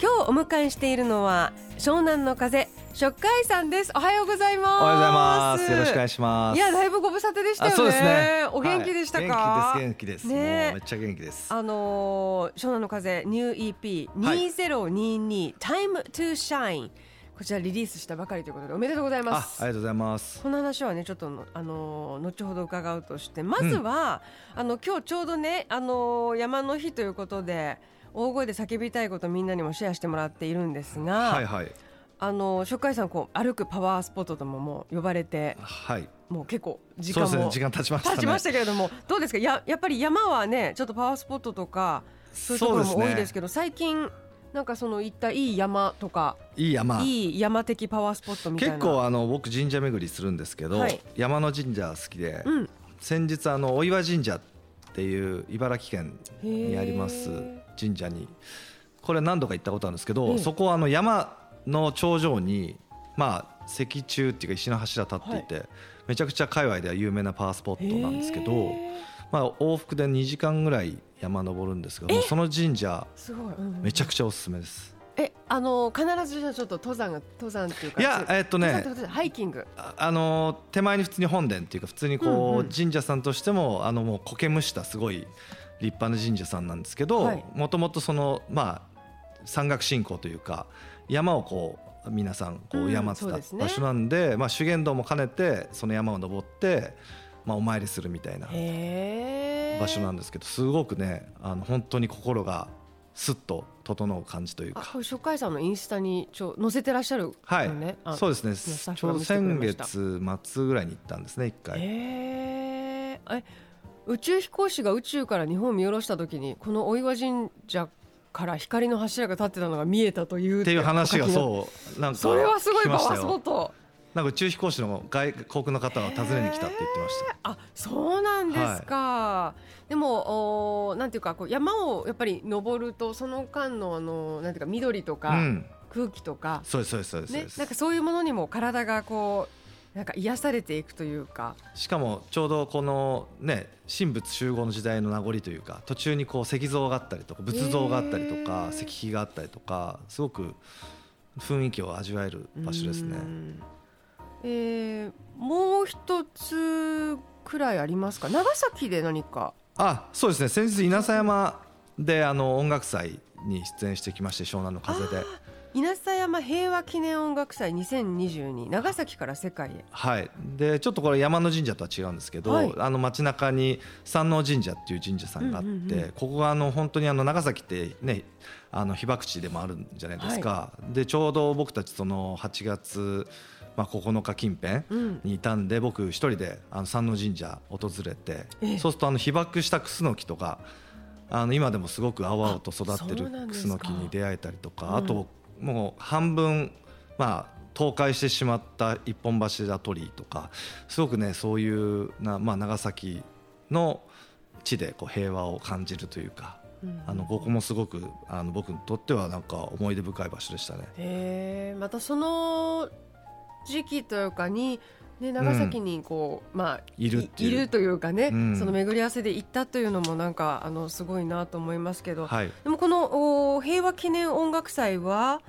今日お迎えしているのは湘南の風食海さんです。おはようございます。おはようございます。よろしくお願いします。いやだいぶご無沙汰でしたよね。ね。お元気でしたか、はい、元気です元気です、ね、もうめっちゃ元気です。あのー、湘南の風ニュー EP2022、はい、Time to Shine こちらリリースしたばかりということでおめでとうございます。ありがとうございます。この話はねちょっとあの後ほど伺うとして。まずは、うん、あの今日ちょうどねあの山の日ということで大声で叫びたいことみんなにもシェアしてもらっているんですが、はいはい、あの初回さんこう歩くパワースポットとももう呼ばれて、はい、もう結構時間も、ね、時間経ちました、ね、経ちましたけれどもどうですか？ややっぱり山はねちょっとパワースポットとかそういうところも多いですけど、ね、最近なんかその行ったいい山とかいい山。いい山的パワースポットみたいな。結構あの僕神社巡りするんですけど、はい、山の神社好きで、うん、先日あのお岩神社っていう茨城県にあります神社に。これ何度か行ったことあるんですけど、そこはあの山の頂上にまあ石柱っていうか石の柱立っていて、はい、めちゃくちゃ界隈では有名なパワースポットなんですけど、まあ、往復で2時間ぐらい山登るんですがその神社めちゃくちゃおすすめです。えあの必ずじゃちょっと登山が登山っていうかいやえっとねハイキング。あの手前に普通に本殿っていうか普通にこう、神社さんとしてもあのもう苔むしたすごい立派な神社さんなんですけどもともとそのまあ山岳信仰というか山をこう皆さんこう山ってた場所なんで,、まあ、修験道も兼ねてその山を登って、まあ、お参りするみたいな場所なんですけどすごくねあの本当に心がすっと整う感じというか。初回さんのインスタにちょ載せてらっしゃる、ね、はい。そうですね。ちょうど先月末ぐらいに行ったんですね一回。え宇宙飛行士が宇宙から日本を見下ろした時にこの大岩神社から光の柱が立ってたのが見えたというっていう話がそうなんかそれはすごいパワースポット。なんか宇宙飛行士の外国の方が訪ねに来たって言ってました。あ、そうなんですか。はい、でもおなんていうかこう山をやっぱり登るとその間のあのなんていうか緑とか、空気とか、そうですそうですそうです、ね、なんかそういうものにも体がこうなんか癒されていくというか。しかもちょうどこのね神仏集合の時代の名残というか途中にこう石像があったりとか仏像があったりとか石碑があったりとかすごく雰囲気を味わえる場所ですね。えー、もう一つくらいありますか？長崎で何か？あそうですね。先日稲佐山であの音楽祭に出演してきまして湘南の風で。稲佐山平和記念音楽祭2022長崎から世界へ。はい。でちょっとこれ山の神社とは違うんですけど、はい、あの街中に山王神社っていう神社さんがあって、うんうんうん、ここがあの本当にあの長崎ってねあの被爆地でもあるんじゃないですか、はい、でちょうど僕たちその8月まあ、9日近辺にいたんで、うん、僕一人であの山王神社訪れて、そうするとあの被爆したクスノキとかあの今でもすごく青々と育ってるクスノキに出会えたりとかあともう半分まあ倒壊してしまった一本柱鳥居とかすごくねそういうな、まあ、長崎の地でこう平和を感じるというか、うん、あのここもすごくあの僕にとってはなんか思い出深い場所でしたね。へまたその時期というかにね、長崎にこう、うん、まあいるいるというかね、うん、その巡り合わせで行ったというのもなんかあのすごいなと思いますけど、はい、でもこのお平和記念音楽祭は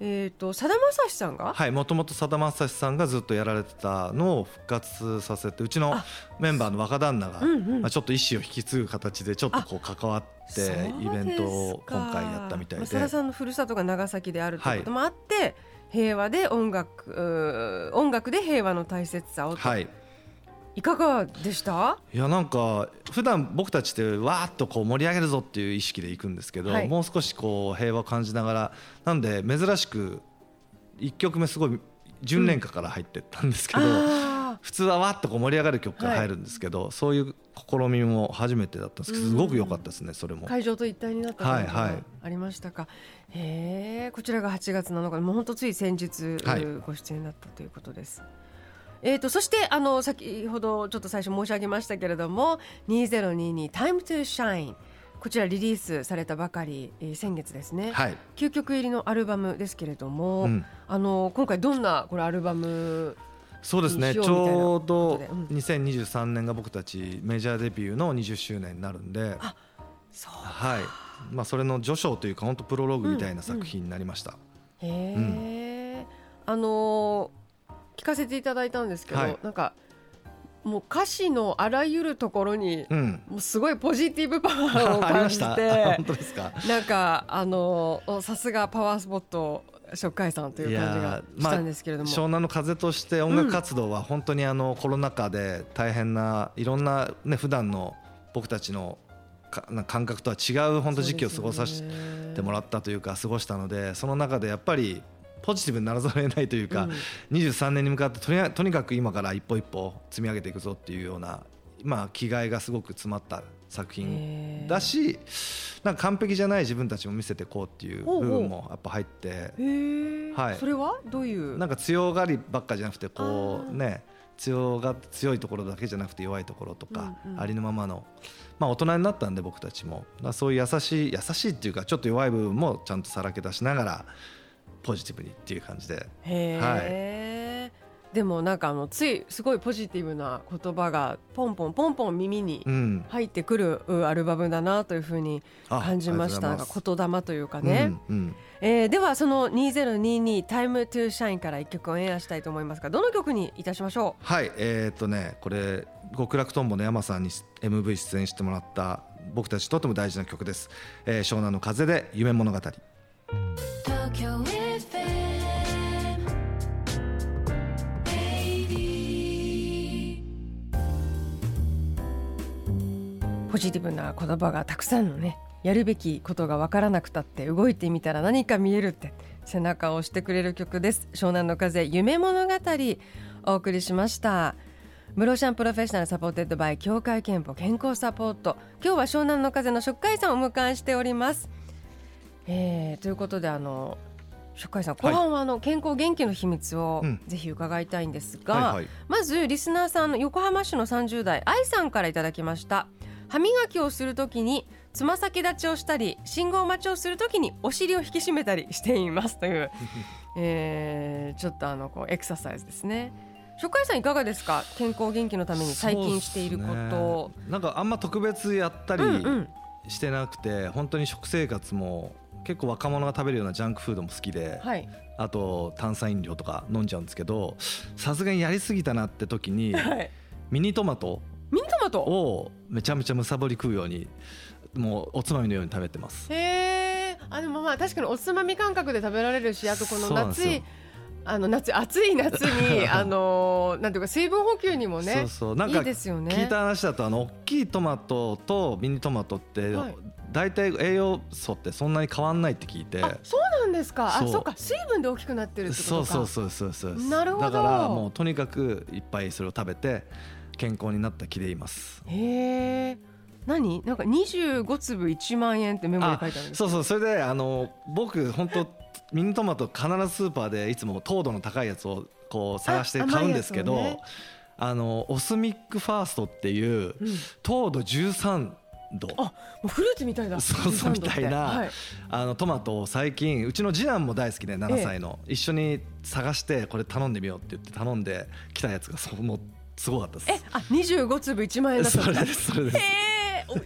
えーと、さだまさしさんが？はいもともとさだまさしさんがずっとやられてたのを復活させてうちのメンバーの若旦那が、うんうん、まあ、ちょっと意思を引き継ぐ形でちょっとこう関わってイベントを今回やったみたいで。さださんのふるさとが長崎であるということもあって、はい、平和で音楽音楽で平和の大切さをはい。いかがでした？いやなんか普段僕たちってわーっとこう盛り上げるぞっていう意識でいくんですけど、はい、もう少しこう平和を感じながらなんで珍しく1曲目すごい純恋歌から入ってったんですけど、うん、普通はわっとこう盛り上がる曲から入るんですけど、そういう試みも初めてだったんですけどすごく良かったですねそれも。会場と一体になった感じがありましたか、はいはい、へえこちらが8月7日もう本当つい先日、ご出演になったということです。えーと、そしてあの先ほどちょっと最初申し上げましたけれども2022 Time to Shine こちらリリースされたばかり、えー、先月ですね、はい、9曲入りのアルバムですけれども、うん、あの今回どんなこれアルバムそうですね。ちょうど2023年が僕たちメジャーデビューの20周年になるんで。はい。まあ、それの序章というか本当プロローグみたいな作品になりました。うん。うん、へえ、うん、あのー、聞かせていただいたんですけど、はい、なんかもう歌詞のあらゆるところに、うん、もうすごいポジティブパワーを感じて 本当ですか。なんかあのさすがパワースポット初回さんという感じがしたんですけれども、まあ、湘南の風として音楽活動は本当にあのコロナ禍で大変ないろんなね普段の僕たちの感覚とは違う本当時期を過ごさせてもらったというか過ごしたのでその中でやっぱりポジティブにならざるを得ないというか、うん、23年に向かってとにとにかく今から一歩一歩積み上げていくぞっていうような、まあ、気概がすごく詰まった作品だしなんか完璧じゃない自分たちも見せていこうっていう部分もやっぱ入ってはい、それは？どういう？なんか強がりばっかじゃなくてこうね強が強いところだけじゃなくて弱いところとか、ありのままの、まあ、大人になったんで僕たちも。そういう優しい優しいっていうかちょっと弱い部分もちゃんとさらけ出しながらポジティブにっていう感じで。はいでもなんかあのついすごいポジティブな言葉がポンポンポンポン耳に入ってくるアルバムだなというふうに感じました、なんか言霊というかね、うんうん、えー、ではその2022 Time to Shine から一曲をエアしたいと思いますがどの曲にいたしましょう？はいえー、っとねこれ極楽とんぼの山さんに MV 出演してもらった僕たちとても大事な曲です、えー、湘南の風で夢物語ポジティブな言葉がたくさんのねやるべきことが分からなくたって動いてみたら何か見えるって背中を押してくれる曲です。湘南乃風夢物語お送りしました。 Blue Ocean Professional supported by 協会けんぽ健康サポート。今日は湘南乃風の SHOCK EYE さんをお迎えしております、えー、ということであの SHOCK EYE さん後半はあの健康元気の秘密をぜひ伺いたいんですが、まずリスナーさんの横浜市の30代愛さんからいただきました歯磨きをするときにつま先立ちをしたり信号待ちをするときにお尻を引き締めたりしていますという、えー、ちょっとあのこうエクササイズですね。初回さんいかがですか？健康元気のために最近していること、ね、なんかあんま特別やったりしてなくて、うんうん、本当に食生活も結構若者が食べるようなジャンクフードも好きで、はい、あと炭酸飲料とか飲んじゃうんですけどさすがにやりすぎたなって時に、はい、ミニトマトミニトマト？をめちゃめちゃむさぼり食うようにもうおつまみのように食べてます。へえあでもまあ確かにおつまみ感覚で食べられるしあとこの夏いあの夏暑い夏に あのなんていうか水分補給にもねそうそう。なんか聞いた話だとあの大きいトマトとミニトマトって、はい、大体栄養素ってそんなに変わんないって聞いて。そうなんですか？あそう。か水分で大きくなってるってことか。そうそうそうそうそう。なるほど。だからもうとにかくいっぱいそれを食べて健康になった気でいます。へえ何？なんか25粒1万円ってメモに書いてあるそうそうそれであの僕本当ミニトマト必ずスーパーでいつも糖度の高いやつをこう探して買うんですけどあ、ね、あのオスミックファーストっていう、糖度13度。あもうフルーツみたいだ。そうそうみたいな、はい、あのトマトを最近うちの次男も大好きで7歳の、ええ、一緒に探してこれ頼んでみようって言って頼んできたやつがそのすごかったです。えあ25粒1万円だったそれですそれです。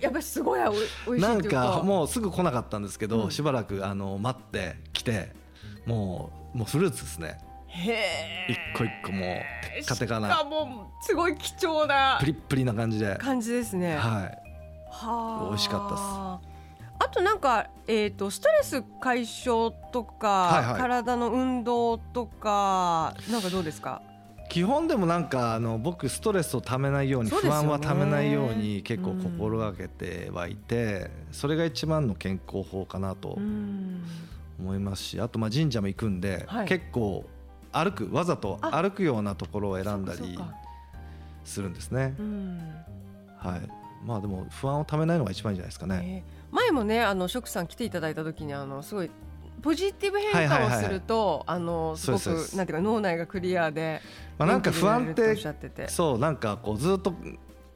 やっぱりすごいおいしいなんかもうすぐ来なかったんですけど、うん、しばらくあの待って来てもうもうフルーツですね。へえ一個一個もうテカテカな。しかもすごい貴重なプリップリな感じで。感じですね。はい。は美味しかったです。あとなんか、えーと、ストレス解消とか、はいはい、体の運動とかなんかどうですか？基本でもなんかあの僕ストレスをためないように不安はためないように結構心がけてはいてそれが一番の健康法かなと思いますしあとまあ神社も行くんで結構歩くわざと歩くようなところを選んだりするんですね。うん。はい。まあでも不安をためないのが一番いいんじゃないですかね。えー前もねあのショックさん来ていただいた時にあのすごいポジティブ変化をすると、あのすごくなんていうか脳内がクリアで、まあなんか不安っ元気になれるておっしゃって。てそうなんかこうずっと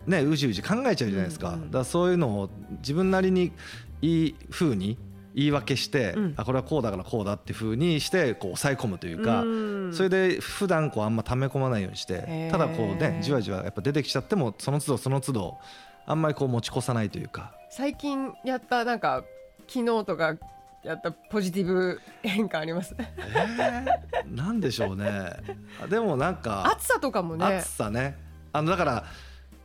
ねうじうじ考えちゃうじゃないですか。うんうんだそういうのを自分なりにいい風に言い訳して、うん。あこれはこうだからこうだっていう風にしてこう抑え込むというか。うん。それで普段こうあんま溜め込まないようにしてただこうねじわじわやっぱ出てきちゃってもその都度その都度あんまりこう持ち越さないというか。最近やったなんか昨日とかやったポジティブ変化あります。えー、なんでしょうね。あでもなんか暑さとかもね。暑さね。あのだから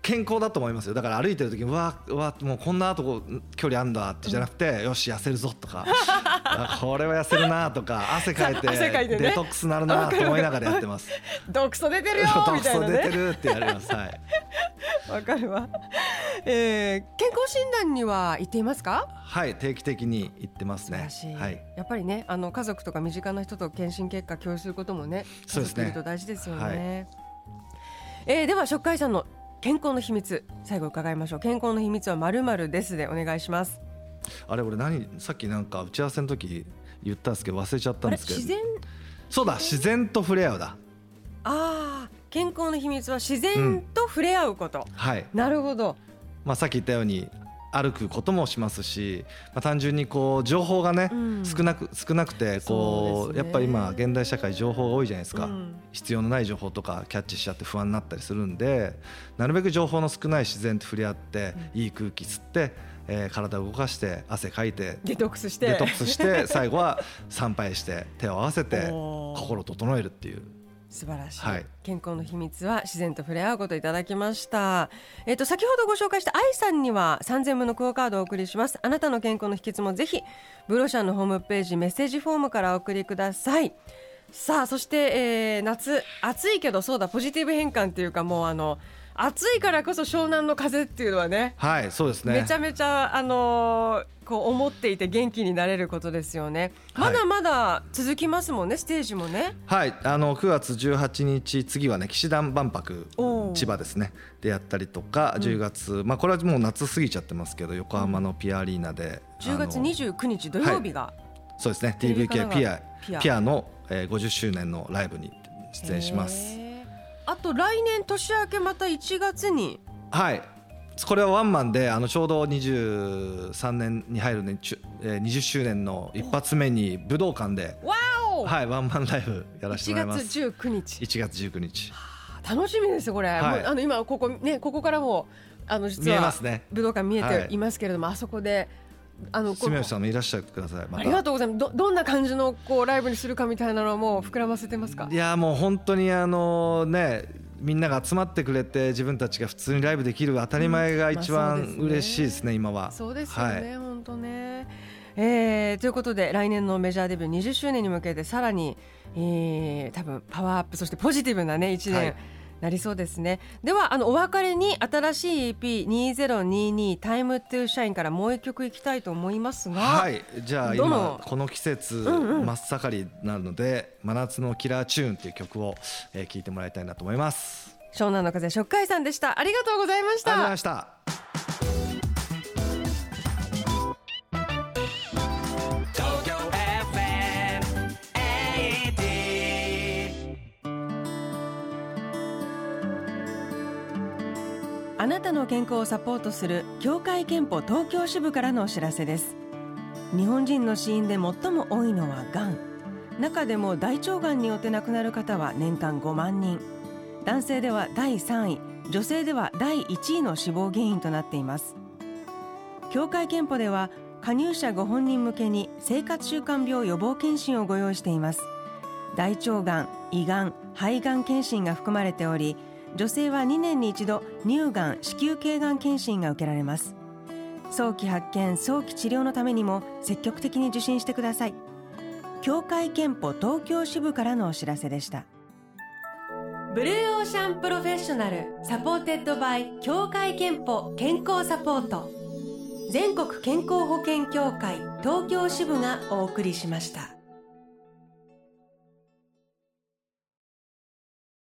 健康だと思いますよ。だから歩いてる時にうわうわもうこんなとこ距離あんだってじゃなくて、よし痩せるぞとか。あ これは痩せるなとか汗かいてデトックスなるなと思いながらやってます。毒素出てるよ 毒みたいな素出てねるってやります。はい。わかるわ、えー、健康診断には行っていますか？はい定期的に行ってますね。はい。やっぱりねあの家族とか身近な人と検診結果共有することもねそうですね。と大事ですよね、はい。えーでは初回さんの健康の秘密最後伺いましょう。健康の秘密はまるまるですでお願いします。あれ俺何さっきなんか打ち合わせの時言ったんですけど忘れちゃったあんですけど。れ自然？そうだ自然と触れ合うだ。ああ健康の秘密は自然と触れ合うこと、はい、なるほど。まあ、さっき言ったように歩くこともしますし、まあ、単純にこう情報がね、うん。少なく少なくてこうね。やっぱり今現代社会情報が多いじゃないですか、うん。必要のない情報とかキャッチしちゃって不安になったりするんでなるべく情報の少ない自然と触れ合って、いい空気吸って、えー体を動かして汗かいてデトックスして。デトックスして最後は参拝して手を合わせて 心を整えるっていう素晴らしい、はい。健康の秘密は自然と触れ合うこといただきました。えっ、と先ほどご紹介した愛さんには3000分のクオカードをお送りします。あなたの健康の秘訣もぜひブロシャンのホームページメッセージフォームからお送りください。さあそして、えー夏暑いけどそうだポジティブ変換っていうかもうあの暑いからこそ湘南の風っていうのはねはいそうですね。めちゃめちゃあのーこう思っていて元気になれることですよね。はい。まだまだ続きますもんね、ステージもね。はい、あの9月18日次はね騎士団万博千葉ですね。でやったりとか10月、まあこれはもう夏過ぎちゃってますけど横浜のピアアリーナで、10月あの29日土曜日が、そうですね TVK ピアピア。ピアの、えー、50周年のライブに出演しますあと来年年明けまた1月に。はい。これはワンマンであのちょうど23年に入るね、ちゅえー、20周年の一発目に武道館で、わお、はい、ワンマンライブやらせて1もらいます。月19日。1月19日。楽しみですこれ、はい。あの今ここねここからもあの実はね。武道館見えはい。ていますけれども、あそこであのこ住吉さんもいらっしゃってくださいまた。ありがとうございます。どどんな感じのこうライブにするかみたいなのはもう膨らませてますか？いやもう本当にあのねみんなが集まってくれて自分たちが普通にライブできる当たり前が一まあ番嬉しいですね今は。そうですよね、はい。本当ね。えーということで来年のメジャーデビュー20周年に向けてさらに、えー多分パワーアップそしてポジティブなね1年、はいなりそうですね。ではあのお別れに新しい EP2022 タイムトゥーシャインからもう一曲いきたいと思いますが、はい。じゃあ今この季節んうん。真っ盛りなので「真夏のキラーチューン」っていう曲をえー聴いてもらいたいなと思います。湘南の風初回さんでした。ありがとうございましありがとうございたましたなたの健康をサポートする協会憲法東京支部からのお知らせです。日本人の死因で最も多いのはがん中でも大腸がんによって亡くなる方は年間5万人。男性では第3位。女性では第1位の死亡原因となっています。協会憲法では加入者ご本人向けに生活習慣病予防検診をご用意しています。大腸がん、胃がん、肺がん検診が含まれており女性は2年に一度乳がん、子宮頸がん検診が受けられます。早期発見、早期治療のためにも積極的に受診してください。協会けんぽ東京支部からのお知らせでした。 Blue Ocean Professional supported by 協会けんぽ健康サポート。全国健康保険協会東京支部がお送りしました。